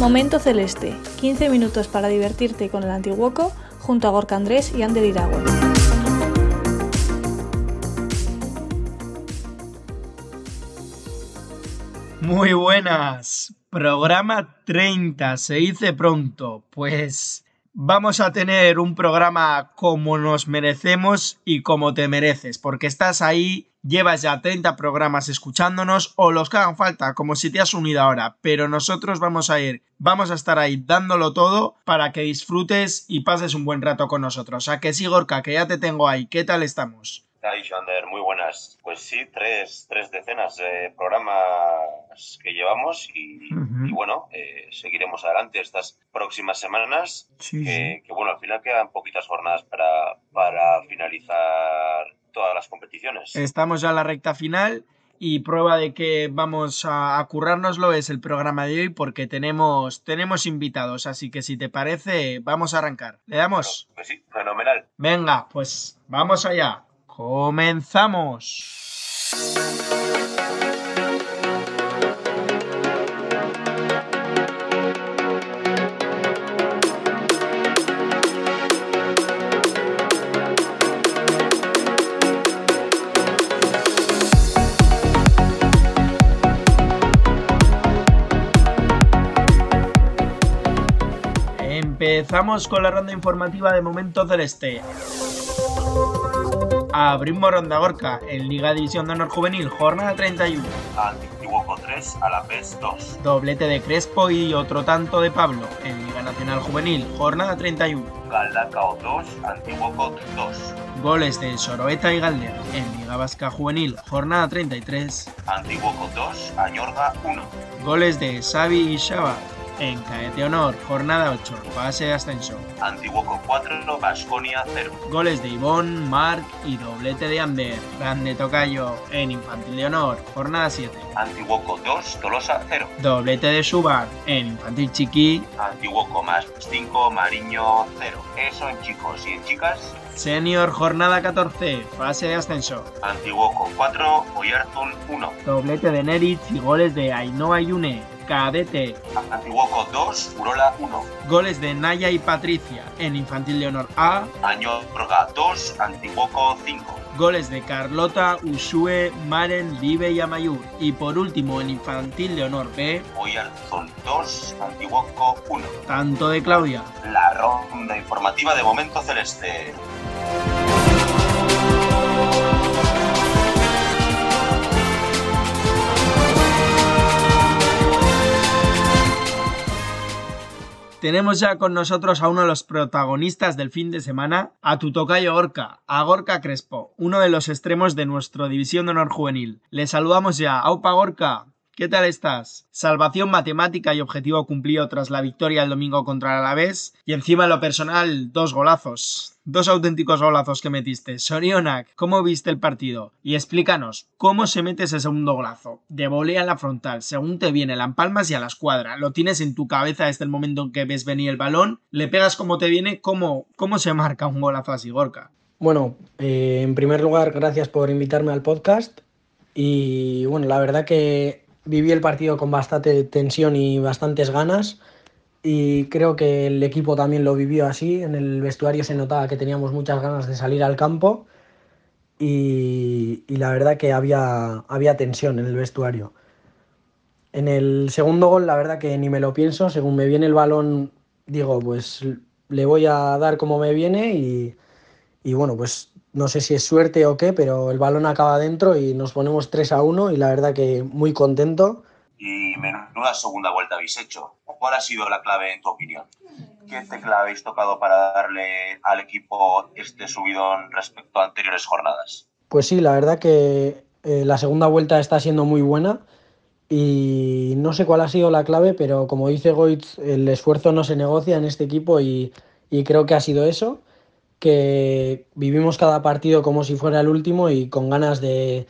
Momento Celeste, 15 minutos para divertirte con el Antiguoco junto a Gorka Andrés y Ander Iragüe. Muy buenas. Programa 30, se dice pronto. Pues vamos a tener un programa como nos merecemos y como te mereces, porque estás ahí, llevas ya 30 programas escuchándonos o los que hagan falta, como si te has unido ahora, pero nosotros vamos a ir, vamos a estar ahí dándolo todo para que disfrutes y pases un buen rato con nosotros. A que sí, Gorka, que ya te tengo ahí, ¿qué tal estamos? Ander, muy buenas. Pues sí, tres, tres decenas de programas que llevamos y, bueno, eh, seguiremos adelante estas próximas semanas. que, bueno, al final quedan poquitas jornadas para, para finalizar todas las competiciones. Estamos ya en la recta final y prueba de que vamos a, currárnoslo es el programa de hoy porque tenemos, tenemos invitados, así que si te parece, vamos a arrancar. ¿Le damos? pues sí, fenomenal. Venga, pues vamos allá. Comenzamos. Empezamos con la ronda informativa de Momento Celeste abrimos Ronda Gorka en Liga División de Honor Juvenil, jornada 31. Antiguoco 3, Alavés 2. Doblete de Crespo y otro tanto de Pablo en Liga Nacional Juvenil, jornada 31. Galdacao 2, Antiguoco 2. Goles de Soroeta y Galder en Liga Vasca Juvenil, jornada 33. Antiguoco 2, Añorga 1. Goles de Xavi y Shaba en Caete Honor, jornada 8, fase de ascenso. Antiguoco 4, Basconia 0. Goles de Ivón, Marc y doblete de Ander. Grande Tocayo en Infantil de Honor, jornada 7. Antiguoco 2, Tolosa 0. Doblete de Subar en Infantil Chiqui. Antiguoco más 5, Mariño 0. Eso en chicos y en chicas. Senior jornada 14, fase de ascenso. Antiguoco 4, Oyarzun 1. Doblete de Neritz y goles de Ainhoa Yune cadete. Antiguoco 2, Urola 1. Goles de Naya y Patricia en Infantil de Honor A. Año Droga 2, Antiguoco 5. Goles de Carlota, Usue, Maren, Libe y Amayur. Y por último en Infantil de Honor B. Oyarzón 2, Antiguoco 1. Tanto de Claudia. La ronda informativa de Momento Celeste. Tenemos ya con nosotros a uno de los protagonistas del fin de semana, a tu tocayo Gorka, a Gorka Crespo, uno de los extremos de nuestra División de Honor Juvenil. Le saludamos ya. Aupa Gorka, ¿qué tal estás? Salvación matemática y objetivo cumplido tras la victoria el domingo contra el Alavés y encima en lo personal dos golazos. Dos auténticos golazos que metiste. Sorionak, ¿cómo viste el partido? Y explícanos, ¿cómo se mete ese segundo golazo? De volea en la frontal, según te viene, la empalmas y a la escuadra. Lo tienes en tu cabeza desde el momento en que ves venir el balón, le pegas como te viene, ¿cómo, cómo se marca un golazo así, Gorka? Bueno, eh, en primer lugar, gracias por invitarme al podcast. Y bueno, la verdad que viví el partido con bastante tensión y bastantes ganas y creo que el equipo también lo vivió así. En el vestuario se notaba que teníamos muchas ganas de salir al campo y, la verdad que había, había tensión en el vestuario. En el segundo gol, la verdad que ni me lo pienso. Según me viene el balón, digo, pues le voy a dar como me viene y, y bueno, pues no sé si es suerte o qué, pero el balón acaba dentro y nos ponemos 3 a 1 y la verdad que muy contento. Y menuda segunda vuelta habéis hecho. ¿Cuál ha sido la clave en tu opinión? ¿Qué tecla habéis tocado para darle al equipo este subidón respecto a anteriores jornadas? Pues sí, la verdad que eh, la segunda vuelta está siendo muy buena y no sé cuál ha sido la clave, pero como dice Goitz, el esfuerzo no se negocia en este equipo y, y creo que ha sido eso, que vivimos cada partido como si fuera el último y con ganas de,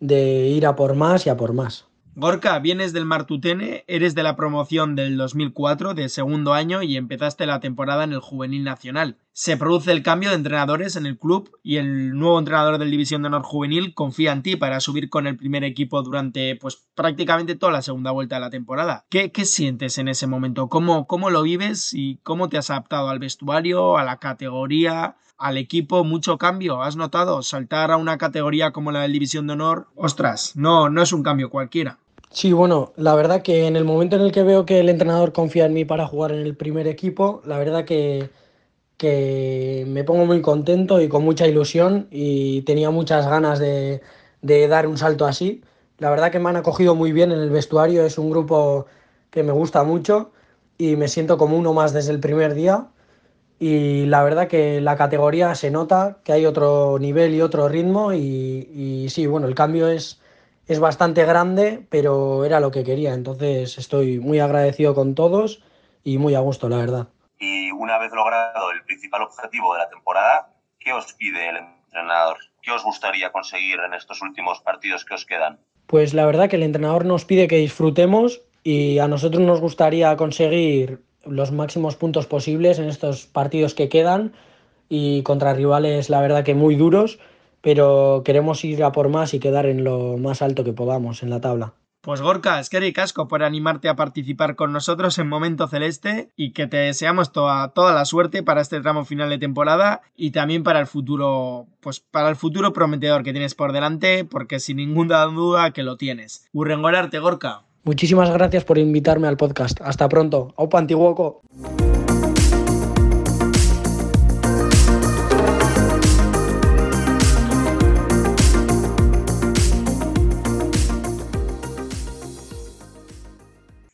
de ir a por más y a por más. Gorka, vienes del Martutene, eres de la promoción del 2004, de segundo año, y empezaste la temporada en el Juvenil Nacional. Se produce el cambio de entrenadores en el club y el nuevo entrenador del División de Honor Juvenil confía en ti para subir con el primer equipo durante pues prácticamente toda la segunda vuelta de la temporada. ¿Qué, qué sientes en ese momento? ¿Cómo, ¿Cómo lo vives y cómo te has adaptado al vestuario, a la categoría, al equipo mucho cambio. ¿Has notado? Saltar a una categoría como la del División de Honor, ostras, no, no es un cambio cualquiera. Sí, bueno, la verdad que en el momento en el que veo que el entrenador confía en mí para jugar en el primer equipo, la verdad que, que me pongo muy contento y con mucha ilusión y tenía muchas ganas de, de dar un salto así. La verdad que me han acogido muy bien en el vestuario, es un grupo que me gusta mucho y me siento como uno más desde el primer día y la verdad que la categoría se nota que hay otro nivel y otro ritmo y, sí, bueno, el cambio es, es bastante grande, pero era lo que quería, entonces estoy muy agradecido con todos y muy a gusto, la verdad. Y una vez logrado el principal objetivo de la temporada, ¿qué os pide el entrenador? ¿Qué os gustaría conseguir en estos últimos partidos que os quedan? Pues la verdad que el entrenador nos pide que disfrutemos y a nosotros nos gustaría conseguir los máximos puntos posibles en estos partidos que quedan y contra rivales, la verdad que muy duros, pero queremos ir a por más y quedar en lo más alto que podamos en la tabla. Pues Gorka, es que casco por animarte a participar con nosotros en Momento Celeste y que te deseamos toda, toda la suerte para este tramo final de temporada y también para el futuro, pues para el futuro prometedor que tienes por delante, porque sin ninguna duda que lo tienes. Urrengorarte, Gorka. Muchísimas gracias por invitarme al podcast. Hasta pronto. Opa, Antiguoco.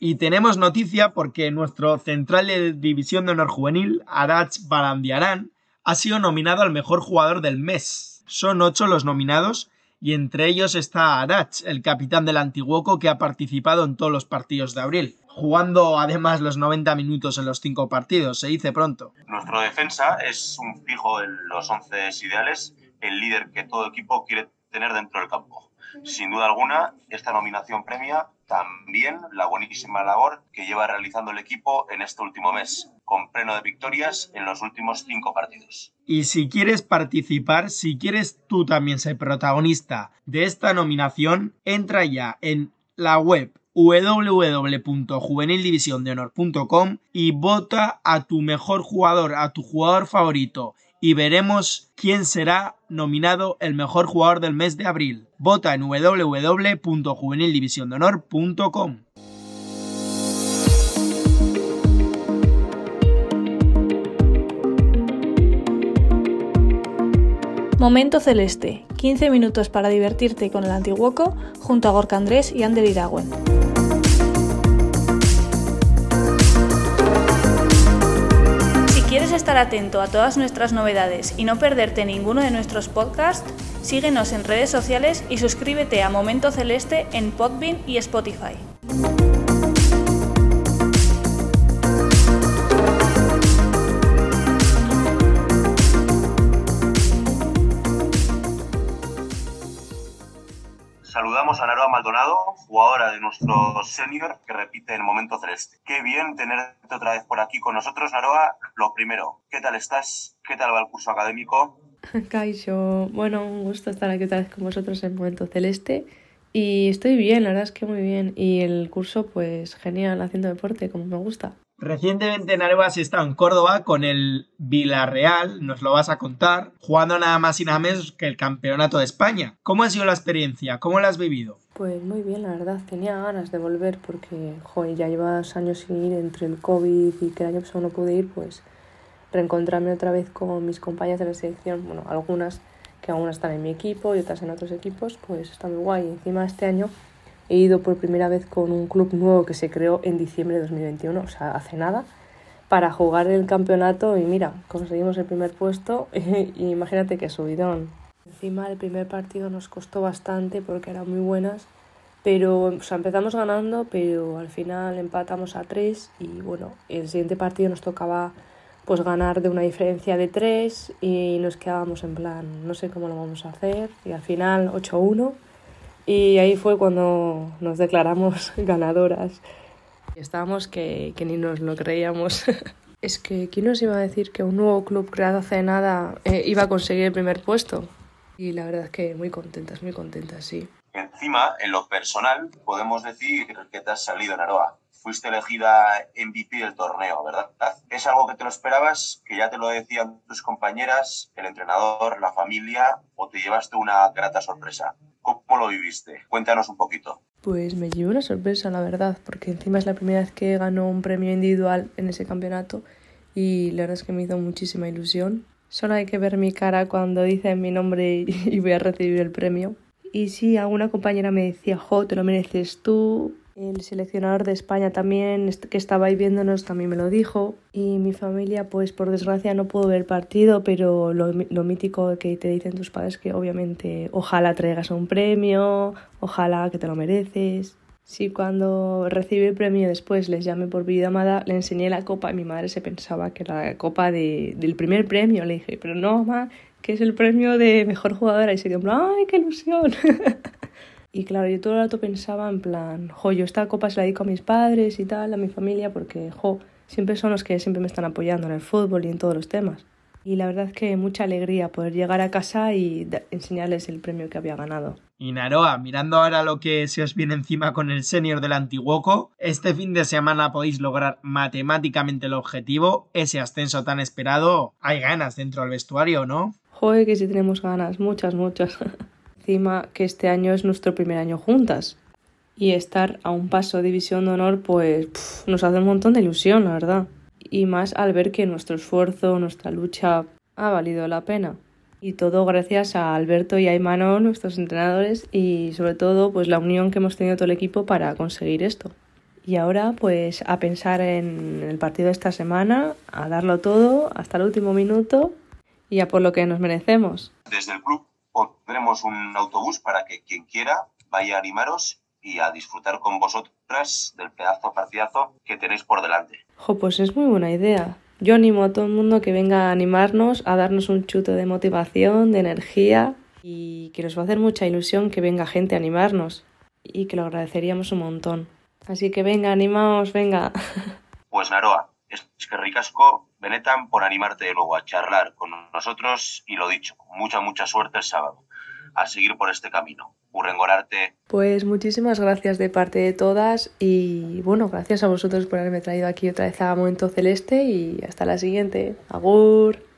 Y tenemos noticia porque nuestro central de División de Honor Juvenil, Arach Barandiarán, ha sido nominado al mejor jugador del mes. Son ocho los nominados y entre ellos está Arach, el capitán del Antiguoco que ha participado en todos los partidos de abril, jugando además los 90 minutos en los cinco partidos, se dice pronto. Nuestro defensa es un fijo en los 11 ideales, el líder que todo equipo quiere tener dentro del campo. Sin duda alguna, esta nominación premia también la buenísima labor que lleva realizando el equipo en este último mes, con pleno de victorias en los últimos cinco partidos. Y si quieres participar, si quieres tú también ser protagonista de esta nominación, entra ya en la web www.juvenildivisiondehonor.com y vota a tu mejor jugador, a tu jugador favorito y veremos quién será nominado el mejor jugador del mes de abril. Vota en www.juvenildivisiondehonor.com. Momento Celeste, 15 minutos para divertirte con el Antiguoco junto a Gorka Andrés y Ander Iragüen. Quieres estar atento a todas nuestras novedades y no perderte ninguno de nuestros podcasts, síguenos en redes sociales y suscríbete a Momento Celeste en Podbean y Spotify. Saludamos a Naroa Maldonado, jugadora de nuestro senior que repite el momento celeste. Qué bien tenerte otra vez por aquí con nosotros, Naroa. Lo primero, ¿qué tal estás? ¿Qué tal va el curso académico? Kaisho, bueno, un gusto estar aquí otra vez con vosotros en Momento Celeste. Y estoy bien, la verdad es que muy bien. Y el curso, pues genial, haciendo deporte, como me gusta. Recientemente Nareva has estado en Córdoba con el Villarreal, nos lo vas a contar, jugando nada más y nada menos que el Campeonato de España. ¿Cómo ha sido la experiencia? ¿Cómo la has vivido? Pues muy bien, la verdad. Tenía ganas de volver porque, joder, ya llevas años sin ir entre el COVID y que año pasado no pude ir, pues reencontrarme otra vez con mis compañeras de la selección, bueno, algunas que aún están en mi equipo y otras en otros equipos, pues está muy guay. Encima este año he ido por primera vez con un club nuevo que se creó en diciembre de 2021, o sea, hace nada, para jugar el campeonato y mira, conseguimos el primer puesto y imagínate qué subidón. Encima el primer partido nos costó bastante porque eran muy buenas Pero o sea, empezamos ganando, pero al final empatamos a tres y bueno, el siguiente partido nos tocaba pues ganar de una diferencia de tres y nos quedábamos en plan, no sé cómo lo vamos a hacer y al final 8-1 y ahí fue cuando nos declaramos ganadoras. Estábamos que, que ni nos lo creíamos. es que, ¿quién nos iba a decir que un nuevo club creado hace nada eh, iba a conseguir el primer puesto? Y la verdad es que muy contentas, muy contentas, sí. Encima, en lo personal, podemos decir que te has salido en Aroa. Fuiste elegida MVP del torneo, ¿verdad? ¿Es algo que te lo esperabas? ¿Que ya te lo decían tus compañeras, el entrenador, la familia? ¿O te llevaste una grata sorpresa? ¿Cómo lo viviste? Cuéntanos un poquito. Pues me llevé una sorpresa, la verdad, porque encima es la primera vez que ganó un premio individual en ese campeonato y la verdad es que me hizo muchísima ilusión. Solo hay que ver mi cara cuando dicen mi nombre y voy a recibir el premio. Y sí, alguna compañera me decía, jo, te lo mereces tú, el seleccionador de España también, que estaba ahí viéndonos, también me lo dijo. Y mi familia, pues por desgracia no pudo ver partido, pero lo, mítico que te dicen tus padres que obviamente ojalá traigas un premio, ojalá que te lo mereces. Sí, cuando recibí el premio después les llamé por videollamada, le enseñé la copa y mi madre se pensaba que era la copa de, del primer premio. Le dije, pero no, mamá, que es el premio de mejor jugadora. Y se quedó ¡ay, qué ilusión! Y claro, yo todo el rato pensaba en plan, jo, yo esta copa se la dedico a mis padres y tal, a mi familia, porque, jo, siempre son los que siempre me están apoyando en el fútbol y en todos los temas. Y la verdad es que mucha alegría poder llegar a casa y enseñarles el premio que había ganado. Y Naroa, mirando ahora lo que se os viene encima con el senior del Antiguoco, este fin de semana podéis lograr matemáticamente el objetivo, ese ascenso tan esperado. Hay ganas dentro del vestuario, ¿no? Joder, que sí tenemos ganas, muchas, muchas. que este año es nuestro primer año juntas. Y estar a un paso de división de honor, pues nos hace un montón de ilusión, la verdad. Y más al ver que nuestro esfuerzo, nuestra lucha ha valido la pena. Y todo gracias a Alberto y a Imanol, nuestros entrenadores, y sobre todo pues la unión que hemos tenido todo el equipo para conseguir esto. Y ahora pues a pensar en el partido de esta semana, a darlo todo hasta el último minuto y a por lo que nos merecemos. Desde el club pondremos un autobús para que quien quiera vaya a animaros y a disfrutar con vosotras del pedazo partidazo que tenéis por delante. Jo, pues es muy buena idea. Yo animo a todo el mundo que venga a animarnos, a darnos un chuto de motivación, de energía y que nos va a hacer mucha ilusión que venga gente a animarnos y que lo agradeceríamos un montón. Así que venga, animaos, venga. Pues Naroa, es que ricasco Benetan por animarte de nuevo a charlar con nosotros y lo dicho, mucha, mucha suerte el sábado. A seguir por este camino. Urrengorarte. Pues muchísimas gracias de parte de todas y bueno, gracias a vosotros por haberme traído aquí otra vez a Momento Celeste y hasta la siguiente. Agur.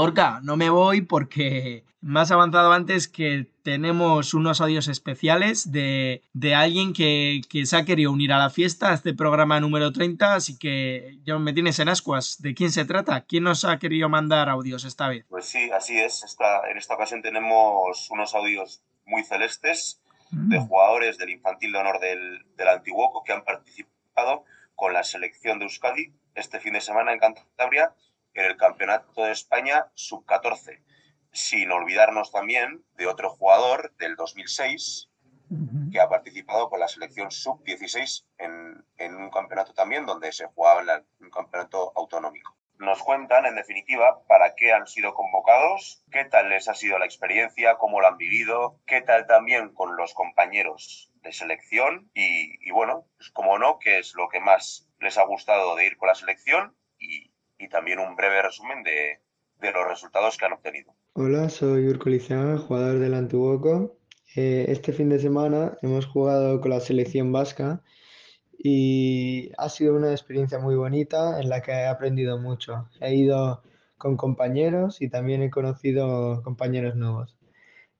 Gorka, no me voy porque más avanzado antes que tenemos unos audios especiales de, alguien que, se ha querido unir a la fiesta, a este programa número 30, así que ya me tienes en ascuas. ¿De quién se trata? ¿Quién nos ha querido mandar audios esta vez? Pues sí, así es. Esta, en esta ocasión tenemos unos audios muy celestes de mm. jugadores del infantil de honor del, del Antiguoco que han participado con la selección de Euskadi este fin de semana en Cantabria en el Campeonato de España sub-14, sin olvidarnos también de otro jugador del 2006 que ha participado con la selección sub-16 en, en, un campeonato también donde se jugaba en un campeonato autonómico. Nos cuentan, en definitiva, para qué han sido convocados, qué tal les ha sido la experiencia, cómo lo han vivido, qué tal también con los compañeros de selección y, y bueno, pues como no, qué es lo que más les ha gustado de ir con la selección y, también un breve resumen de, de los resultados que han obtenido. Hola, soy Urco Liceán, jugador del Antiguoco. Eh, este fin de semana hemos jugado con la selección vasca y ha sido una experiencia muy bonita en la que he aprendido mucho. He ido con compañeros y también he conocido compañeros nuevos.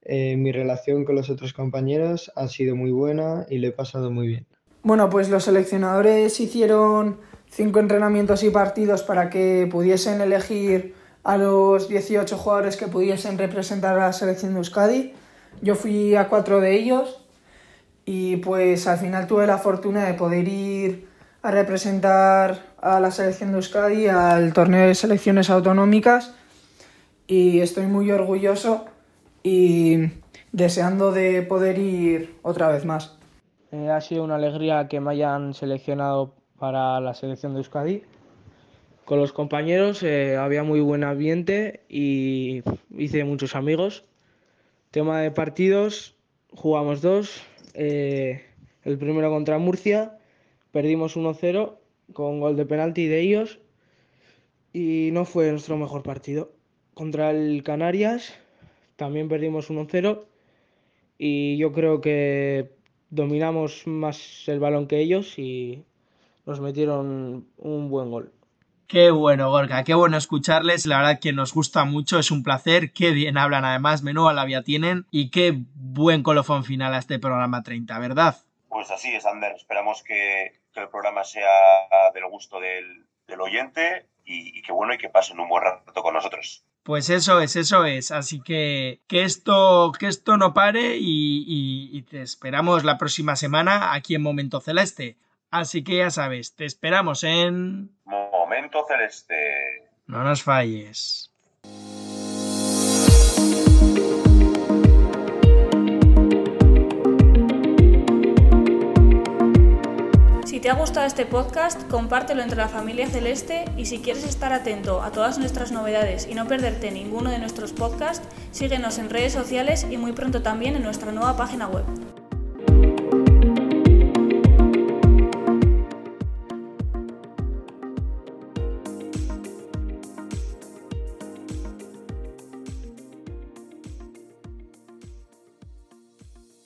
Eh, mi relación con los otros compañeros ha sido muy buena y lo he pasado muy bien. Bueno, pues los seleccionadores hicieron cinco entrenamientos y partidos para que pudiesen elegir a los 18 jugadores que pudiesen representar a la selección de Euskadi. Yo fui a cuatro de ellos y pues al final tuve la fortuna de poder ir a representar a la selección de Euskadi al torneo de selecciones autonómicas y estoy muy orgulloso y deseando de poder ir otra vez más. Eh, ha sido una alegría que me hayan seleccionado para la selección de Euskadi. Con los compañeros eh, había muy buen ambiente y hice muchos amigos. Tema de partidos, jugamos dos. Eh, el primero contra Murcia, perdimos 1-0 con gol de penalti de ellos y no fue nuestro mejor partido. Contra el Canarias también perdimos 1-0 y yo creo que dominamos más el balón que ellos y nos metieron un buen gol. Qué bueno, Gorka, qué bueno escucharles. La verdad que nos gusta mucho, es un placer. Qué bien hablan, además, menuda labia tienen. Y qué buen colofón final a este programa 30, ¿verdad? Pues así es, Ander. Esperamos que, el programa sea del gusto del, oyente y, y que bueno y que pasen un buen rato con nosotros. Pues eso es, eso es. Así que que esto, que esto no pare y, te esperamos la próxima semana aquí en Momento Celeste. Así que ya sabes, te esperamos en... Momento Celeste. No nos falles. Si te ha gustado este podcast, compártelo entre la familia celeste y si quieres estar atento a todas nuestras novedades y no perderte ninguno de nuestros podcasts, síguenos en redes sociales y muy pronto también en nuestra nueva página web.